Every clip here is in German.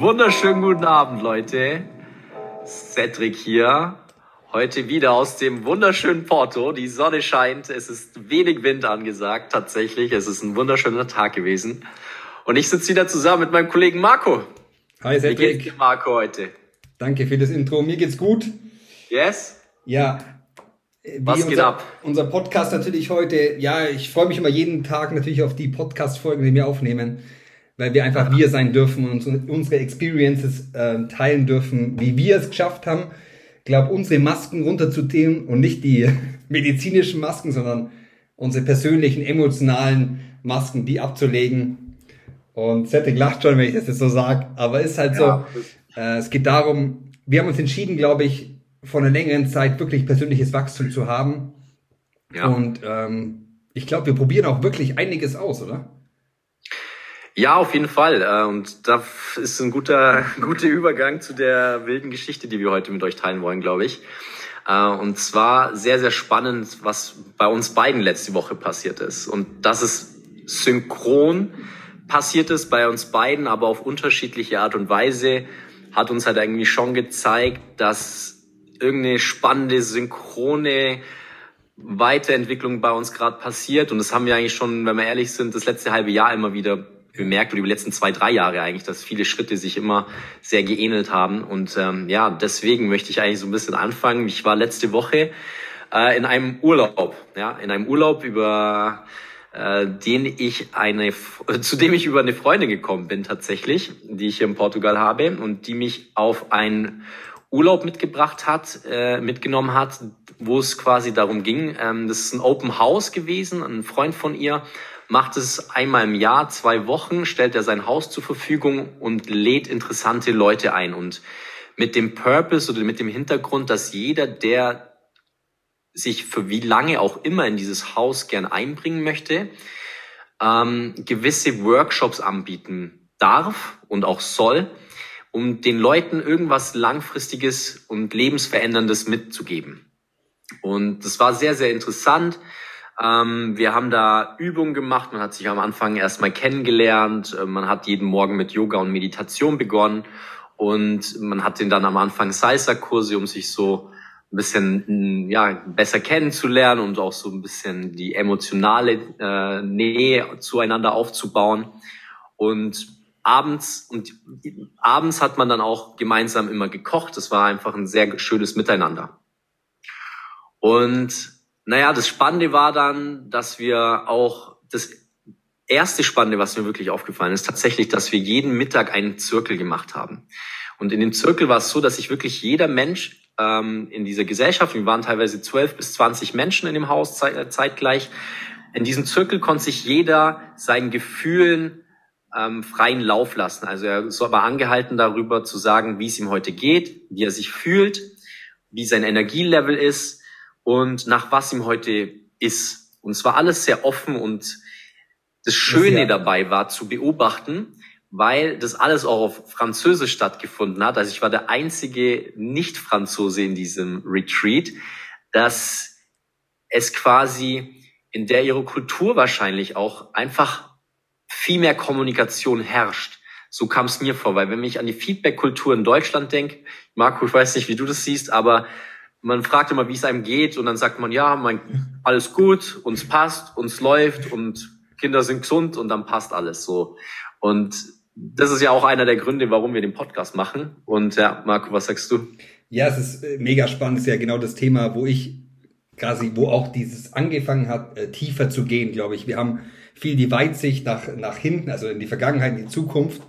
Wunderschönen guten Abend, Leute. Cedric hier. Heute wieder aus dem wunderschönen Porto. Die Sonne scheint. Es ist wenig Wind angesagt, tatsächlich. Es ist ein wunderschöner Tag gewesen. Und ich sitze wieder zusammen mit meinem Kollegen Marco. Hi, Cedric. Wie geht's dir, Marco, heute? Danke für das Intro. Mir geht's gut. Yes? Ja. Wie Was geht unser, ab? Unser Podcast natürlich heute. Ja, ich freue mich immer jeden Tag natürlich auf die Podcast-Folgen, die wir aufnehmen weil wir einfach wir sein dürfen und unsere Experiences äh, teilen dürfen, wie wir es geschafft haben. Ich glaube, unsere Masken runterzunehmen und nicht die medizinischen Masken, sondern unsere persönlichen, emotionalen Masken, die abzulegen. Und Cedric lacht schon, wenn ich das jetzt so sage, aber ist halt ja. so, äh, es geht darum, wir haben uns entschieden, glaube ich, vor einer längeren Zeit wirklich persönliches Wachstum zu haben. Ja. Und ähm, ich glaube, wir probieren auch wirklich einiges aus, oder? Ja, auf jeden Fall. Äh, und da ist ein guter, guter Übergang zu der wilden Geschichte, die wir heute mit euch teilen wollen, glaube ich. Äh, und zwar sehr, sehr spannend, was bei uns beiden letzte Woche passiert ist. Und das ist synchron passiert ist bei uns beiden, aber auf unterschiedliche Art und Weise, hat uns halt eigentlich schon gezeigt, dass irgendeine spannende, synchrone Weiterentwicklung bei uns gerade passiert. Und das haben wir eigentlich schon, wenn wir ehrlich sind, das letzte halbe Jahr immer wieder bemerkt, oder die letzten zwei, drei Jahre eigentlich, dass viele Schritte sich immer sehr geähnelt haben. Und ähm, ja, deswegen möchte ich eigentlich so ein bisschen anfangen. Ich war letzte Woche äh, in einem Urlaub, ja, in einem Urlaub über äh, den ich eine, zu dem ich über eine Freundin gekommen bin tatsächlich, die ich hier in Portugal habe und die mich auf einen Urlaub mitgebracht hat, äh, mitgenommen hat, wo es quasi darum ging. Ähm, das ist ein Open House gewesen. Ein Freund von ihr macht es einmal im Jahr, zwei Wochen, stellt er sein Haus zur Verfügung und lädt interessante Leute ein. Und mit dem Purpose oder mit dem Hintergrund, dass jeder, der sich für wie lange auch immer in dieses Haus gern einbringen möchte, ähm, gewisse Workshops anbieten darf und auch soll, um den Leuten irgendwas Langfristiges und Lebensveränderndes mitzugeben. Und das war sehr, sehr interessant. Ähm, wir haben da Übungen gemacht. Man hat sich am Anfang erstmal kennengelernt. Äh, man hat jeden Morgen mit Yoga und Meditation begonnen. Und man hat den dann am Anfang Salsa-Kurse, um sich so ein bisschen ja, besser kennenzulernen und auch so ein bisschen die emotionale äh, Nähe zueinander aufzubauen. Und abends und abends hat man dann auch gemeinsam immer gekocht. Das war einfach ein sehr schönes Miteinander. Und naja, das Spannende war dann, dass wir auch das erste Spannende, was mir wirklich aufgefallen ist, tatsächlich, dass wir jeden Mittag einen Zirkel gemacht haben. Und in dem Zirkel war es so, dass sich wirklich jeder Mensch ähm, in dieser Gesellschaft, wir waren teilweise zwölf bis zwanzig Menschen in dem Haus äh, zeitgleich, in diesem Zirkel konnte sich jeder seinen Gefühlen ähm, freien Lauf lassen. Also er war angehalten darüber zu sagen, wie es ihm heute geht, wie er sich fühlt, wie sein Energielevel ist, und nach was ihm heute ist. Und es war alles sehr offen und das Schöne dabei war zu beobachten, weil das alles auch auf Französisch stattgefunden hat. Also ich war der einzige Nicht-Franzose in diesem Retreat, dass es quasi in der ihre Kultur wahrscheinlich auch einfach viel mehr Kommunikation herrscht. So kam es mir vor, weil wenn ich an die Feedback-Kultur in Deutschland denke, Marco, ich weiß nicht, wie du das siehst, aber man fragt immer, wie es einem geht und dann sagt man, ja, mein, alles gut, uns passt, uns läuft und Kinder sind gesund und dann passt alles so. Und das ist ja auch einer der Gründe, warum wir den Podcast machen. Und ja, Marco, was sagst du? Ja, es ist äh, mega spannend, es ist ja genau das Thema, wo ich quasi, wo auch dieses angefangen hat, äh, tiefer zu gehen, glaube ich. Wir haben viel die Weitsicht nach, nach hinten, also in die Vergangenheit, in die Zukunft,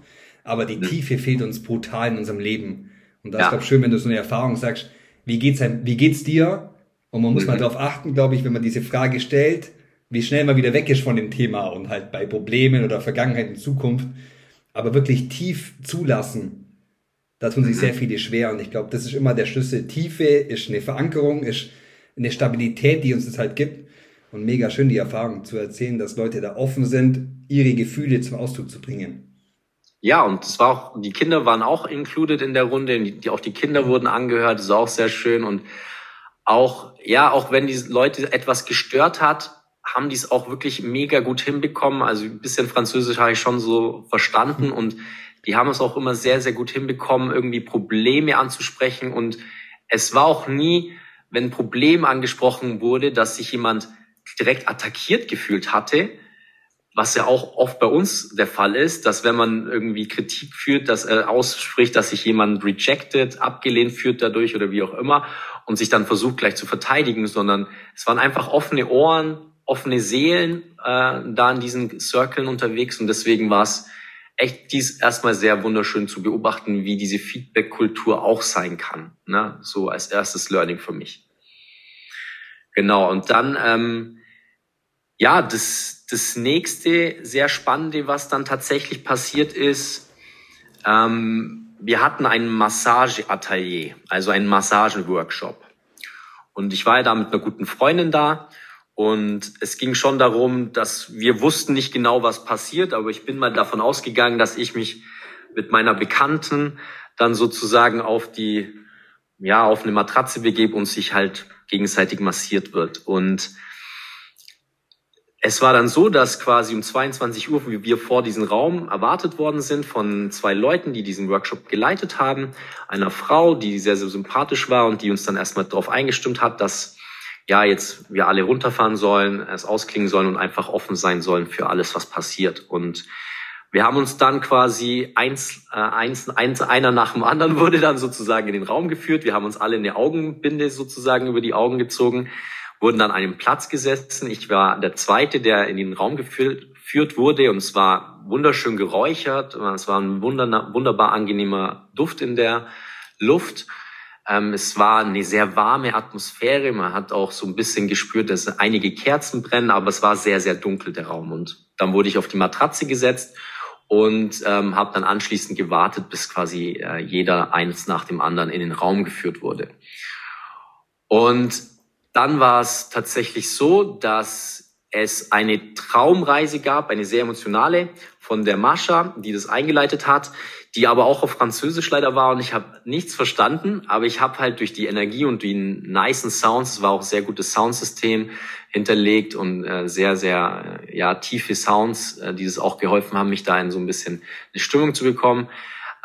aber die mhm. Tiefe fehlt uns brutal in unserem Leben. Und das ja. ist, glaube ich, schön, wenn du so eine Erfahrung sagst, wie geht's, wie geht's dir? Und man muss mhm. mal darauf achten, glaube ich, wenn man diese Frage stellt, wie schnell man wieder weg ist von dem Thema und halt bei Problemen oder Vergangenheit und Zukunft, aber wirklich tief zulassen. Da tun sich mhm. sehr viele schwer und ich glaube, das ist immer der Schlüssel. Tiefe ist eine Verankerung, ist eine Stabilität, die uns das halt gibt. Und mega schön die Erfahrung zu erzählen, dass Leute da offen sind, ihre Gefühle zum Ausdruck zu bringen. Ja, und es war auch, die Kinder waren auch included in der Runde, die, die, auch die Kinder wurden angehört, das ist auch sehr schön. Und auch, ja, auch wenn die Leute etwas gestört hat, haben die es auch wirklich mega gut hinbekommen. Also ein bisschen Französisch habe ich schon so verstanden und die haben es auch immer sehr, sehr gut hinbekommen, irgendwie Probleme anzusprechen. Und es war auch nie, wenn ein Problem angesprochen wurde, dass sich jemand direkt attackiert gefühlt hatte, was ja auch oft bei uns der Fall ist, dass wenn man irgendwie Kritik führt, dass er ausspricht, dass sich jemand rejected, abgelehnt führt dadurch oder wie auch immer und sich dann versucht gleich zu verteidigen, sondern es waren einfach offene Ohren, offene Seelen äh, da in diesen Circlen unterwegs und deswegen war es echt dies erstmal sehr wunderschön zu beobachten, wie diese Feedback-Kultur auch sein kann. Ne? So als erstes Learning für mich. Genau, und dann ähm, ja, das, das nächste sehr spannende, was dann tatsächlich passiert ist, ähm, wir hatten ein Massageatelier, also einen Massagenworkshop. Und ich war ja da mit einer guten Freundin da und es ging schon darum, dass wir wussten nicht genau, was passiert, aber ich bin mal davon ausgegangen, dass ich mich mit meiner Bekannten dann sozusagen auf die, ja, auf eine Matratze begebe und sich halt gegenseitig massiert wird. Und es war dann so, dass quasi um 22 Uhr wie wir vor diesem Raum erwartet worden sind von zwei Leuten, die diesen Workshop geleitet haben. Einer Frau, die sehr, sehr sympathisch war und die uns dann erstmal darauf eingestimmt hat, dass ja jetzt wir alle runterfahren sollen, es ausklingen sollen und einfach offen sein sollen für alles, was passiert. Und wir haben uns dann quasi eins, äh, eins, eins, einer nach dem anderen wurde dann sozusagen in den Raum geführt. Wir haben uns alle eine Augenbinde sozusagen über die Augen gezogen wurden dann an einem Platz gesessen. Ich war der Zweite, der in den Raum geführt wurde und es war wunderschön geräuchert. Es war ein wunderbar angenehmer Duft in der Luft. Ähm, es war eine sehr warme Atmosphäre. Man hat auch so ein bisschen gespürt, dass einige Kerzen brennen, aber es war sehr, sehr dunkel der Raum. Und dann wurde ich auf die Matratze gesetzt und ähm, habe dann anschließend gewartet, bis quasi äh, jeder eins nach dem anderen in den Raum geführt wurde. Und dann war es tatsächlich so, dass es eine Traumreise gab, eine sehr emotionale von der Mascha, die das eingeleitet hat, die aber auch auf Französisch leider war und ich habe nichts verstanden, aber ich habe halt durch die Energie und die nicen Sounds, es war auch sehr gutes Soundsystem hinterlegt und äh, sehr, sehr äh, ja tiefe Sounds, äh, die es auch geholfen haben, mich da in so ein bisschen eine Stimmung zu bekommen.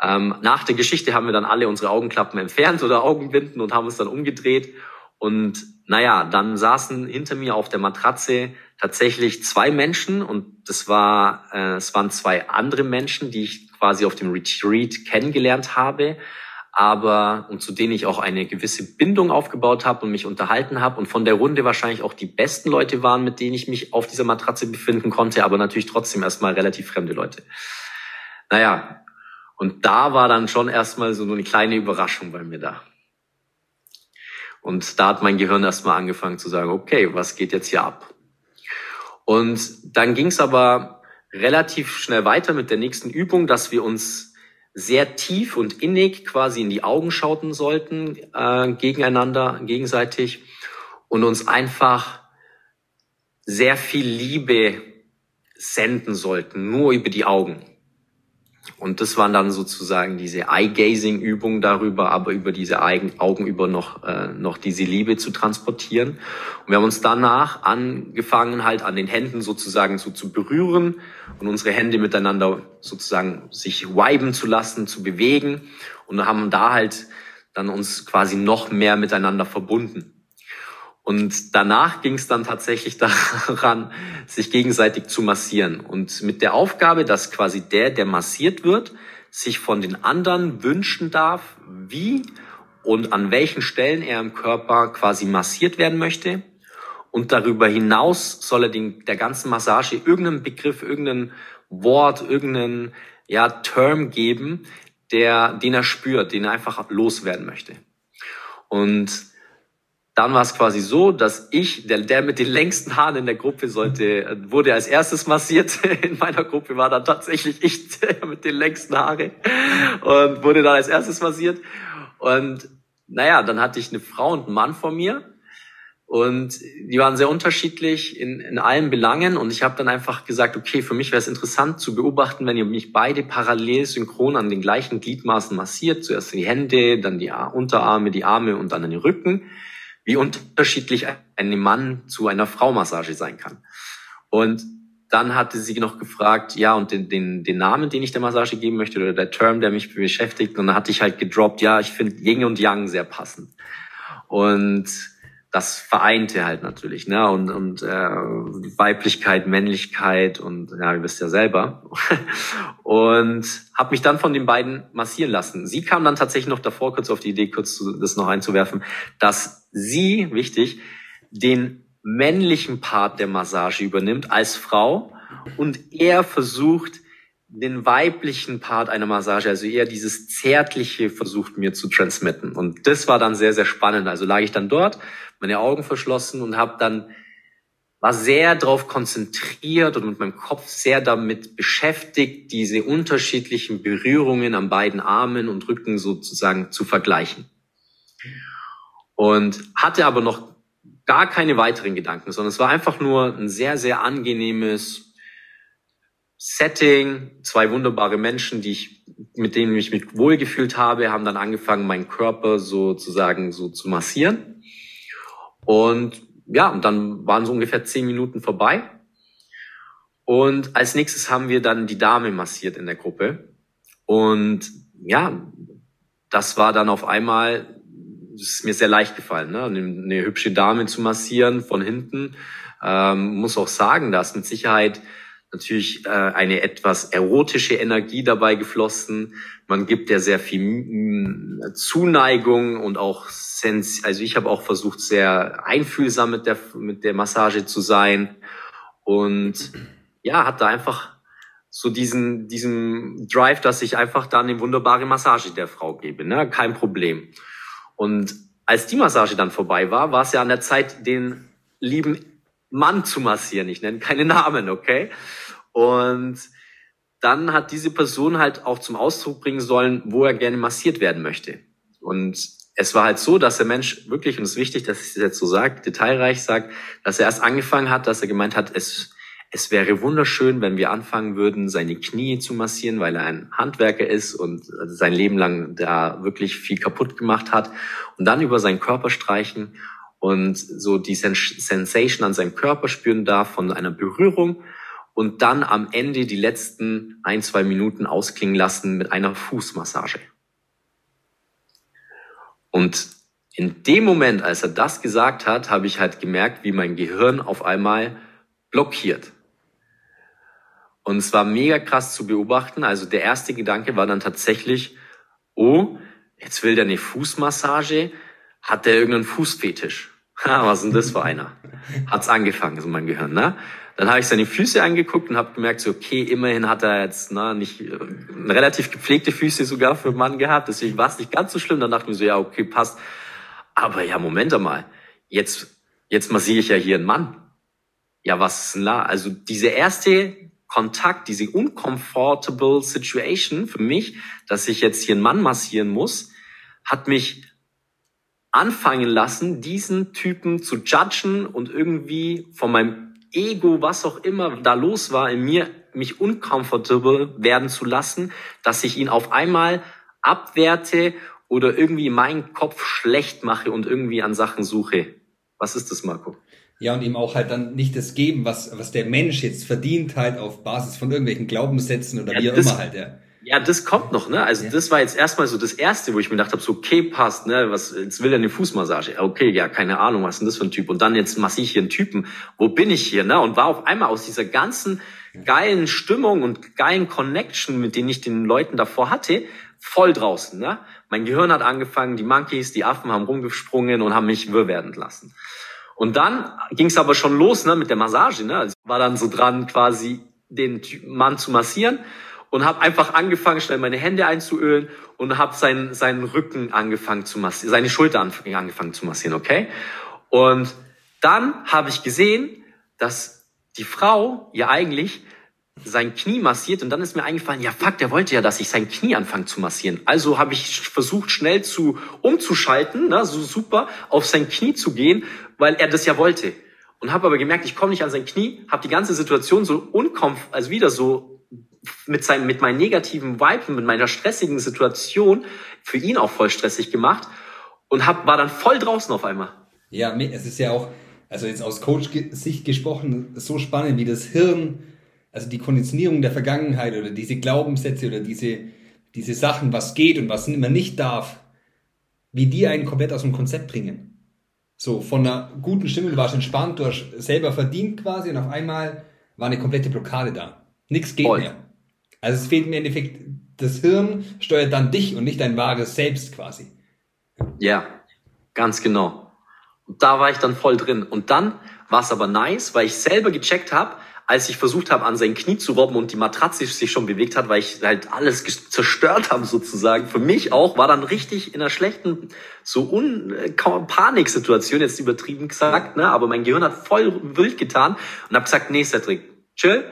Ähm, nach der Geschichte haben wir dann alle unsere Augenklappen entfernt oder Augenbinden und haben uns dann umgedreht und naja, dann saßen hinter mir auf der Matratze tatsächlich zwei Menschen und das war, äh, es waren zwei andere Menschen, die ich quasi auf dem Retreat kennengelernt habe, aber und zu denen ich auch eine gewisse Bindung aufgebaut habe und mich unterhalten habe und von der Runde wahrscheinlich auch die besten Leute waren, mit denen ich mich auf dieser Matratze befinden konnte, aber natürlich trotzdem erstmal relativ fremde Leute. Naja, und da war dann schon erstmal so eine kleine Überraschung bei mir da. Und da hat mein Gehirn erstmal angefangen zu sagen, okay, was geht jetzt hier ab? Und dann ging es aber relativ schnell weiter mit der nächsten Übung, dass wir uns sehr tief und innig quasi in die Augen schauten sollten, äh, gegeneinander, gegenseitig und uns einfach sehr viel Liebe senden sollten, nur über die Augen. Und das waren dann sozusagen diese Eye-Gazing-Übungen darüber, aber über diese Augen über noch, äh, noch diese Liebe zu transportieren. Und wir haben uns danach angefangen, halt an den Händen sozusagen so zu berühren und unsere Hände miteinander sozusagen sich viben zu lassen, zu bewegen. Und haben da halt dann uns quasi noch mehr miteinander verbunden. Und danach ging es dann tatsächlich daran, sich gegenseitig zu massieren. Und mit der Aufgabe, dass quasi der, der massiert wird, sich von den anderen wünschen darf, wie und an welchen Stellen er im Körper quasi massiert werden möchte. Und darüber hinaus soll er den, der ganzen Massage irgendeinen Begriff, irgendein Wort, irgendeinen ja, Term geben, der, den er spürt, den er einfach loswerden möchte. Und dann war es quasi so, dass ich, der, der mit den längsten Haaren in der Gruppe sollte, wurde als erstes massiert. In meiner Gruppe war dann tatsächlich ich der mit den längsten Haare und wurde dann als erstes massiert. Und naja, dann hatte ich eine Frau und einen Mann vor mir und die waren sehr unterschiedlich in, in allen Belangen und ich habe dann einfach gesagt, okay, für mich wäre es interessant zu beobachten, wenn ihr mich beide parallel synchron an den gleichen Gliedmaßen massiert, zuerst die Hände, dann die Unterarme, die Arme und dann den Rücken wie unterschiedlich einem Mann zu einer Frau Massage sein kann. Und dann hatte sie noch gefragt, ja, und den, den, den Namen, den ich der Massage geben möchte, oder der Term, der mich beschäftigt. Und dann hatte ich halt gedroppt, ja, ich finde Yin und Yang sehr passend. Und das vereinte halt natürlich, ne? Und, und äh, Weiblichkeit, Männlichkeit und ja, ihr wisst ja selber. und habe mich dann von den beiden massieren lassen. Sie kam dann tatsächlich noch davor, kurz auf die Idee, kurz das noch einzuwerfen, dass sie, wichtig, den männlichen Part der Massage übernimmt als Frau und er versucht, den weiblichen Part einer Massage, also eher dieses Zärtliche versucht mir zu transmitten. Und das war dann sehr, sehr spannend. Also lag ich dann dort, meine Augen verschlossen und habe dann war sehr darauf konzentriert und mit meinem Kopf sehr damit beschäftigt, diese unterschiedlichen Berührungen an beiden Armen und Rücken sozusagen zu vergleichen. Und hatte aber noch gar keine weiteren Gedanken, sondern es war einfach nur ein sehr, sehr angenehmes Setting, zwei wunderbare Menschen, die ich, mit denen ich mich wohlgefühlt habe, haben dann angefangen, meinen Körper sozusagen so zu massieren. Und ja, und dann waren so ungefähr zehn Minuten vorbei. Und als nächstes haben wir dann die Dame massiert in der Gruppe. Und ja, das war dann auf einmal ist mir sehr leicht gefallen, ne? eine, hübsche Dame zu massieren von hinten. Ähm, muss auch sagen, da ist mit Sicherheit natürlich äh, eine etwas erotische Energie dabei geflossen. Man gibt ja sehr viel mm, Zuneigung und auch Sens also ich habe auch versucht, sehr einfühlsam mit der, mit der Massage zu sein. Und ja, hat da einfach so diesen, diesen Drive, dass ich einfach da eine wunderbare Massage der Frau gebe. Ne? Kein Problem. Und als die Massage dann vorbei war, war es ja an der Zeit, den lieben Mann zu massieren. Ich nenne keine Namen, okay? Und dann hat diese Person halt auch zum Ausdruck bringen sollen, wo er gerne massiert werden möchte. Und es war halt so, dass der Mensch wirklich, und es ist wichtig, dass ich es jetzt so sage, detailreich sagt, dass er erst angefangen hat, dass er gemeint hat, es es wäre wunderschön, wenn wir anfangen würden, seine Knie zu massieren, weil er ein Handwerker ist und sein Leben lang da wirklich viel kaputt gemacht hat und dann über seinen Körper streichen und so die Sensation an seinem Körper spüren darf von einer Berührung und dann am Ende die letzten ein, zwei Minuten ausklingen lassen mit einer Fußmassage. Und in dem Moment, als er das gesagt hat, habe ich halt gemerkt, wie mein Gehirn auf einmal blockiert. Und es war mega krass zu beobachten. Also der erste Gedanke war dann tatsächlich, oh, jetzt will der eine Fußmassage. Hat der irgendeinen Fußfetisch? Was ist denn das für einer? Hat's angefangen, so mein Gehirn, ne? Dann habe ich seine Füße angeguckt und habe gemerkt, so okay, immerhin hat er jetzt na, nicht äh, relativ gepflegte Füße sogar für einen Mann gehabt, deswegen war es nicht ganz so schlimm. Dann dachte ich mir so, ja, okay, passt. Aber ja, Moment einmal, jetzt jetzt massiere ich ja hier einen Mann. Ja, was ist denn da? Also diese erste Kontakt, diese uncomfortable Situation für mich, dass ich jetzt hier einen Mann massieren muss, hat mich anfangen lassen, diesen Typen zu judgen und irgendwie von meinem Ego, was auch immer da los war, in mir mich uncomfortable werden zu lassen, dass ich ihn auf einmal abwerte oder irgendwie meinen Kopf schlecht mache und irgendwie an Sachen suche. Was ist das, Marco? Ja, und ihm auch halt dann nicht das geben, was, was der Mensch jetzt verdient halt auf Basis von irgendwelchen Glaubenssätzen oder ja, wie auch immer halt, ja. Ja, das kommt noch, ne? Also ja. das war jetzt erstmal so das Erste, wo ich mir gedacht habe, so okay, passt, ne? Was, jetzt will er eine Fußmassage. Okay, ja, keine Ahnung, was ist denn das für ein Typ? Und dann jetzt massiere ich hier einen Typen. Wo bin ich hier, ne? Und war auf einmal aus dieser ganzen geilen Stimmung und geilen Connection, mit denen ich den Leuten davor hatte, voll draußen, ne? Mein Gehirn hat angefangen, die Monkeys, die Affen haben rumgesprungen und haben mich wirr werden lassen. Und dann ging es aber schon los ne, mit der Massage. Ne? Also war dann so dran, quasi den Mann zu massieren und habe einfach angefangen, schnell meine Hände einzuölen und habe seinen, seinen Rücken angefangen zu massieren, seine Schulter angefangen zu massieren, okay? Und dann habe ich gesehen, dass die Frau ja eigentlich sein Knie massiert und dann ist mir eingefallen, ja fuck, der wollte ja, dass ich sein Knie anfange zu massieren. Also habe ich versucht, schnell zu umzuschalten, ne, so super, auf sein Knie zu gehen, weil er das ja wollte. Und habe aber gemerkt, ich komme nicht an sein Knie, habe die ganze Situation so unkomf, also wieder so mit seinem, mit meinen negativen Vibe, mit meiner stressigen Situation für ihn auch voll stressig gemacht und hab, war dann voll draußen auf einmal. Ja, es ist ja auch, also jetzt aus Coach-Sicht gesprochen, so spannend, wie das Hirn, also die Konditionierung der Vergangenheit oder diese Glaubenssätze oder diese, diese Sachen, was geht und was man nicht darf, wie die einen komplett aus dem Konzept bringen. So, von einer guten Stimmung, du warst entspannt, du hast selber verdient quasi und auf einmal war eine komplette Blockade da. Nichts geht Voll. mehr. Also es fehlt im Endeffekt, das Hirn steuert dann dich und nicht dein wahres Selbst quasi. Ja, ganz genau. Und da war ich dann voll drin. Und dann war es aber nice, weil ich selber gecheckt habe, als ich versucht habe, an sein Knie zu robben und die Matratze sich schon bewegt hat, weil ich halt alles zerstört habe sozusagen. Für mich auch war dann richtig in einer schlechten, so un äh, Paniksituation, jetzt übertrieben gesagt, ne? aber mein Gehirn hat voll wild getan und habe gesagt, nee, Cedric, chill,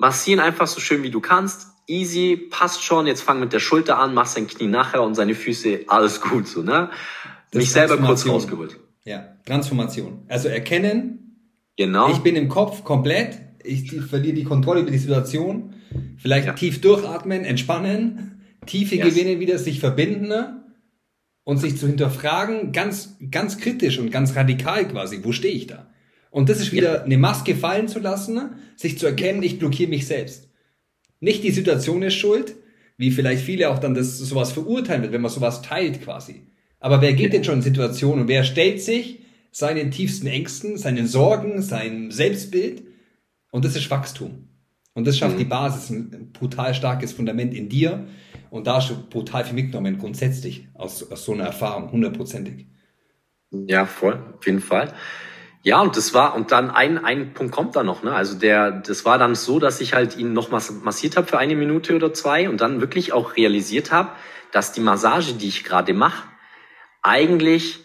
massieren einfach so schön wie du kannst, easy, passt schon, jetzt fang mit der Schulter an, mach sein Knie nachher und seine Füße, alles gut, so, ne? Mich selber kurz rausgeholt. Ja, Transformation. Also erkennen, Genau. Ich bin im Kopf komplett, ich verliere die Kontrolle über die Situation, vielleicht ja. tief durchatmen, entspannen, tiefe yes. Gewinne wieder sich verbinden ne? und sich zu hinterfragen, ganz, ganz kritisch und ganz radikal quasi, wo stehe ich da? Und das ist wieder ja. eine Maske fallen zu lassen, sich zu erkennen, ich blockiere mich selbst. Nicht die Situation ist schuld, wie vielleicht viele auch dann das sowas verurteilen wird, wenn man sowas teilt quasi. Aber wer geht ja. denn schon in Situationen und wer stellt sich seinen tiefsten Ängsten, seinen Sorgen, sein Selbstbild. Und das ist Wachstum. Und das schafft mhm. die Basis, ein brutal starkes Fundament in dir. Und da hast du brutal viel mitgenommen, grundsätzlich aus, aus so einer Erfahrung, hundertprozentig. Ja, voll, auf jeden Fall. Ja, und das war, und dann ein, ein Punkt kommt da noch, ne? Also der, das war dann so, dass ich halt ihn noch massiert habe für eine Minute oder zwei und dann wirklich auch realisiert habe, dass die Massage, die ich gerade mache, eigentlich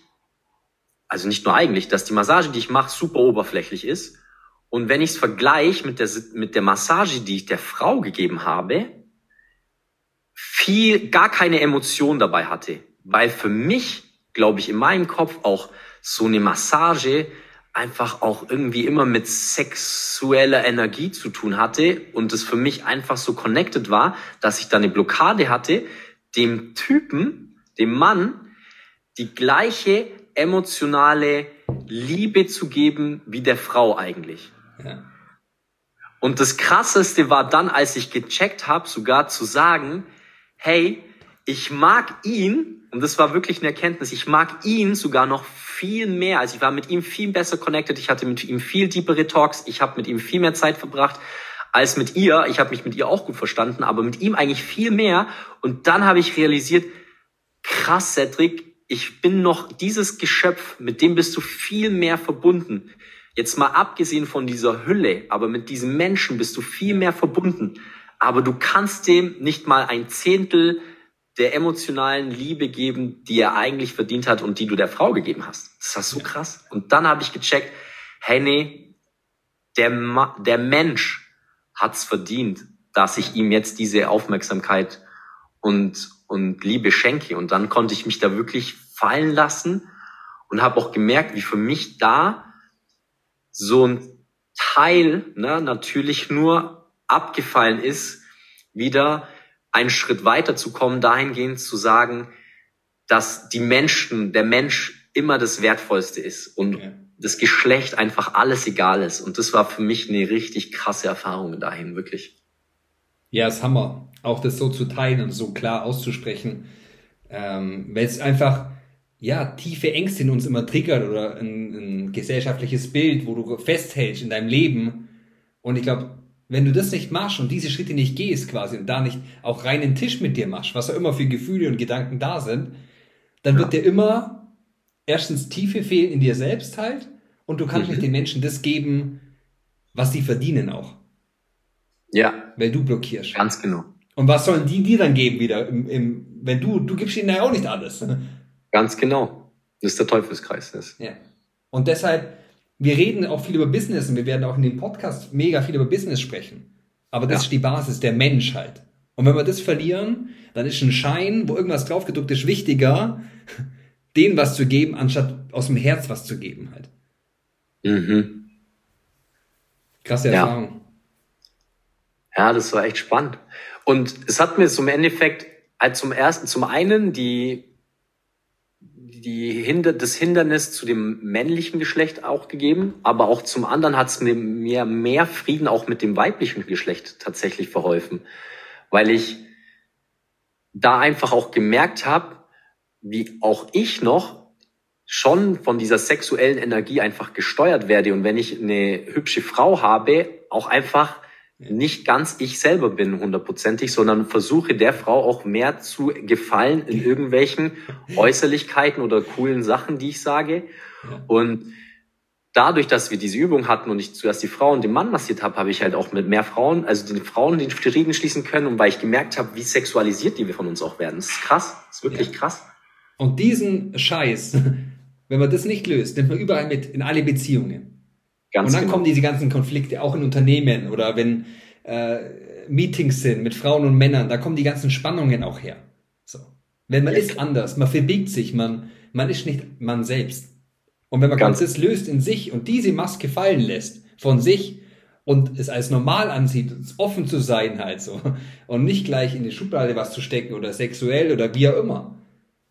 also nicht nur eigentlich, dass die Massage, die ich mache, super oberflächlich ist. Und wenn ich es vergleiche mit der, mit der Massage, die ich der Frau gegeben habe, viel, gar keine Emotion dabei hatte. Weil für mich, glaube ich, in meinem Kopf auch so eine Massage einfach auch irgendwie immer mit sexueller Energie zu tun hatte und es für mich einfach so connected war, dass ich da eine Blockade hatte, dem Typen, dem Mann, die gleiche emotionale Liebe zu geben wie der Frau eigentlich. Ja. Und das Krasseste war dann, als ich gecheckt habe, sogar zu sagen, hey, ich mag ihn, und das war wirklich eine Erkenntnis, ich mag ihn sogar noch viel mehr. Also ich war mit ihm viel besser connected, ich hatte mit ihm viel deepere Talks, ich habe mit ihm viel mehr Zeit verbracht als mit ihr. Ich habe mich mit ihr auch gut verstanden, aber mit ihm eigentlich viel mehr. Und dann habe ich realisiert, krass, Cedric, ich bin noch dieses Geschöpf, mit dem bist du viel mehr verbunden. Jetzt mal abgesehen von dieser Hülle, aber mit diesem Menschen bist du viel mehr verbunden. Aber du kannst dem nicht mal ein Zehntel der emotionalen Liebe geben, die er eigentlich verdient hat und die du der Frau gegeben hast. Das war so krass. Und dann habe ich gecheckt, hey nee, der, Ma der Mensch hat's verdient, dass ich ihm jetzt diese Aufmerksamkeit und, und Liebe schenke. Und dann konnte ich mich da wirklich fallen lassen und habe auch gemerkt, wie für mich da so ein Teil ne, natürlich nur abgefallen ist, wieder einen Schritt weiter zu kommen, dahingehend zu sagen, dass die Menschen, der Mensch immer das Wertvollste ist und ja. das Geschlecht einfach alles egal ist. Und das war für mich eine richtig krasse Erfahrung dahin, wirklich. Ja, es Hammer, auch das so zu teilen und so klar auszusprechen, ähm, weil es einfach ja tiefe Ängste in uns immer triggert oder ein, ein gesellschaftliches Bild, wo du festhältst in deinem Leben. Und ich glaube, wenn du das nicht machst und diese Schritte nicht gehst quasi und da nicht auch reinen Tisch mit dir machst, was auch immer für Gefühle und Gedanken da sind, dann ja. wird dir immer erstens Tiefe fehlen in dir selbst halt und du kannst mhm. nicht den Menschen das geben, was sie verdienen auch. Ja. Weil du blockierst. Ganz genau. Und was sollen die dir dann geben wieder? Im, im, wenn du, du gibst ihnen ja auch nicht alles. Ganz genau. Das ist der Teufelskreis. Das. Ja. Und deshalb, wir reden auch viel über Business und wir werden auch in dem Podcast mega viel über Business sprechen. Aber das ja. ist die Basis der Menschheit. Und wenn wir das verlieren, dann ist ein Schein, wo irgendwas draufgedruckt ist, wichtiger, denen was zu geben, anstatt aus dem Herz was zu geben halt. Mhm. Krasse Erfahrung. Ja. ja, das war echt spannend. Und es hat mir im Endeffekt als zum ersten, zum einen die, die Hinder, das Hindernis zu dem männlichen Geschlecht auch gegeben, aber auch zum anderen hat es mir mehr, mehr Frieden auch mit dem weiblichen Geschlecht tatsächlich verholfen, weil ich da einfach auch gemerkt habe, wie auch ich noch schon von dieser sexuellen Energie einfach gesteuert werde. Und wenn ich eine hübsche Frau habe, auch einfach nicht ganz ich selber bin hundertprozentig, sondern versuche der Frau auch mehr zu gefallen in irgendwelchen Äußerlichkeiten oder coolen Sachen, die ich sage. Und dadurch, dass wir diese Übung hatten und ich zuerst die Frau und den Mann massiert habe, habe ich halt auch mit mehr Frauen, also den Frauen den Frieden schließen können und weil ich gemerkt habe, wie sexualisiert die wir von uns auch werden. Das ist krass, das ist wirklich ja. krass. Und diesen Scheiß, wenn man das nicht löst, nimmt man überall mit in alle Beziehungen. Ganz und dann genau. kommen diese ganzen Konflikte auch in Unternehmen oder wenn äh, Meetings sind mit Frauen und Männern, da kommen die ganzen Spannungen auch her. So. Wenn man ja. ist anders, man verbiegt sich, man, man ist nicht man selbst. Und wenn man ganz das löst in sich und diese Maske fallen lässt von sich und es als normal ansieht, offen zu sein halt so und nicht gleich in die Schublade was zu stecken oder sexuell oder wie auch immer.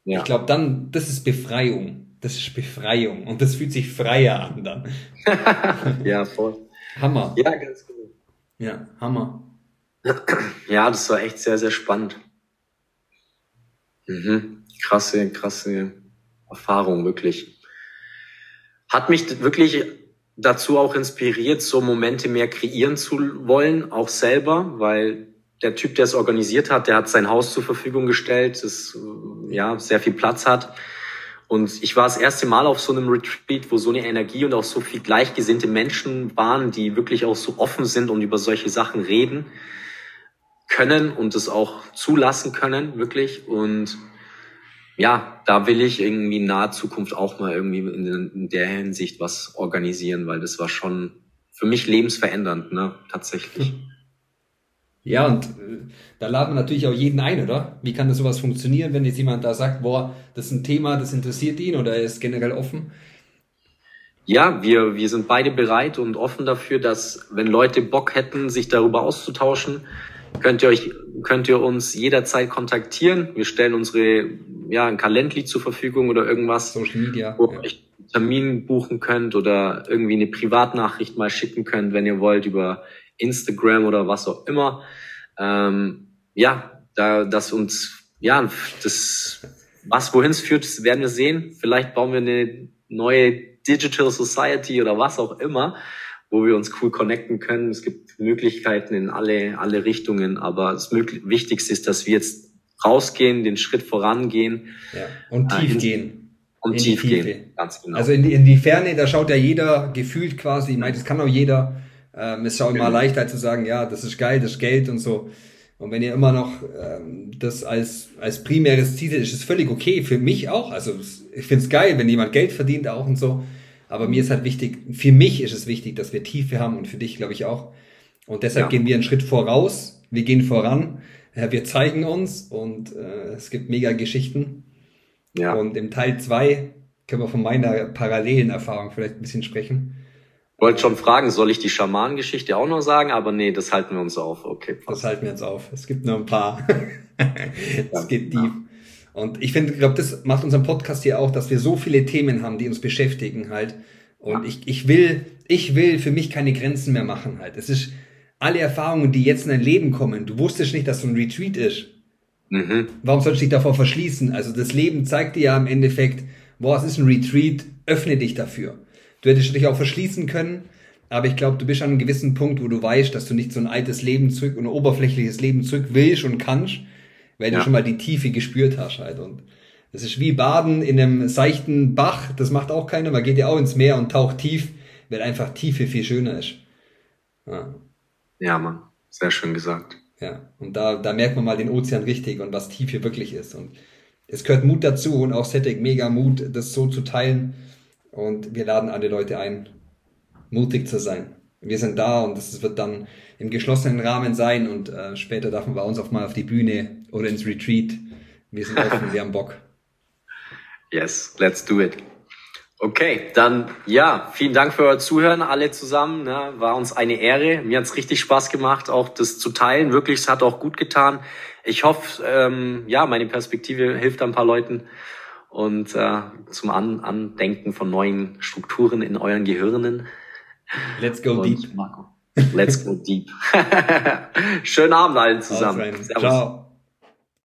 Ja. Ich glaube dann, das ist Befreiung das ist Befreiung und das fühlt sich freier an dann. ja, voll. Hammer. Ja, ganz genau. Ja, Hammer. Ja, das war echt sehr, sehr spannend. Mhm. Krasse, krasse Erfahrung, wirklich. Hat mich wirklich dazu auch inspiriert, so Momente mehr kreieren zu wollen, auch selber, weil der Typ, der es organisiert hat, der hat sein Haus zur Verfügung gestellt, das ja sehr viel Platz hat und ich war das erste Mal auf so einem Retreat, wo so eine Energie und auch so viel gleichgesinnte Menschen waren, die wirklich auch so offen sind und über solche Sachen reden können und es auch zulassen können, wirklich. Und ja, da will ich irgendwie in naher Zukunft auch mal irgendwie in der Hinsicht was organisieren, weil das war schon für mich lebensverändernd, ne, tatsächlich. Ja, und äh, da laden wir natürlich auch jeden ein, oder? Wie kann das sowas funktionieren, wenn jetzt jemand da sagt, boah, das ist ein Thema, das interessiert ihn oder er ist generell offen? Ja, wir, wir sind beide bereit und offen dafür, dass wenn Leute Bock hätten, sich darüber auszutauschen, könnt ihr euch, könnt ihr uns jederzeit kontaktieren. Wir stellen unsere, ja, ein Kalendli zur Verfügung oder irgendwas. Social Media. Wo ja. ihr euch einen Termin buchen könnt oder irgendwie eine Privatnachricht mal schicken könnt, wenn ihr wollt, über Instagram oder was auch immer. Ähm, ja, da, das uns, ja, das, was wohin es führt, werden wir sehen. Vielleicht bauen wir eine neue Digital Society oder was auch immer, wo wir uns cool connecten können. Es gibt Möglichkeiten in alle, alle Richtungen, aber das Wichtigste ist, dass wir jetzt rausgehen, den Schritt vorangehen. Ja, und äh, tief äh, gehen. Und tief gehen, ganz genau. Also in die, in die Ferne, da schaut ja jeder gefühlt quasi, ich meine, das kann auch jeder, ähm, ist schon immer leichter zu sagen, ja, das ist geil, das ist Geld und so. Und wenn ihr immer noch ähm, das als, als primäres Ziel seht, ist es völlig okay. Für mich auch. Also ich finde es geil, wenn jemand Geld verdient auch und so. Aber mir ist halt wichtig, für mich ist es wichtig, dass wir Tiefe haben und für dich, glaube ich, auch. Und deshalb ja. gehen wir einen Schritt voraus. Wir gehen voran. Ja, wir zeigen uns und äh, es gibt mega Geschichten. Ja. Und im Teil zwei können wir von meiner parallelen Erfahrung vielleicht ein bisschen sprechen wollte schon fragen, soll ich die Schamanengeschichte auch noch sagen? Aber nee, das halten wir uns auf. Okay. Passt. Das halten wir uns auf. Es gibt nur ein paar. es geht tief. Und ich finde, glaube, das macht unseren Podcast hier auch, dass wir so viele Themen haben, die uns beschäftigen halt. Und ich, ich will, ich will für mich keine Grenzen mehr machen halt. Es ist alle Erfahrungen, die jetzt in dein Leben kommen. Du wusstest nicht, dass so ein Retreat ist. Mhm. Warum sollst du dich davor verschließen? Also das Leben zeigt dir ja im Endeffekt, boah, es ist ein Retreat, öffne dich dafür. Du hättest dich auch verschließen können, aber ich glaube, du bist an einem gewissen Punkt, wo du weißt, dass du nicht so ein altes Leben zurück und ein oberflächliches Leben zurück willst und kannst, weil ja. du schon mal die Tiefe gespürt hast halt. Und das ist wie Baden in einem seichten Bach, das macht auch keiner, man geht ja auch ins Meer und taucht tief, weil einfach Tiefe viel schöner ist. Ja, ja Mann, sehr schön gesagt. Ja, und da, da merkt man mal den Ozean richtig und was Tiefe wirklich ist. Und es gehört Mut dazu und auch Setek mega Mut, das so zu teilen. Und wir laden alle Leute ein, mutig zu sein. Wir sind da und das wird dann im geschlossenen Rahmen sein und äh, später darf man bei uns auch mal auf die Bühne oder ins Retreat. Wir sind offen, wir haben Bock. Yes, let's do it. Okay, dann ja, vielen Dank für euer Zuhören alle zusammen. Ne? War uns eine Ehre. Mir hat's richtig Spaß gemacht, auch das zu teilen. Wirklich, es hat auch gut getan. Ich hoffe, ähm, ja, meine Perspektive hilft ein paar Leuten. Und äh, zum An Andenken von neuen Strukturen in euren Gehirnen. Let's go und deep. Marco. Let's go deep. Schönen Abend allen zusammen. Ciao.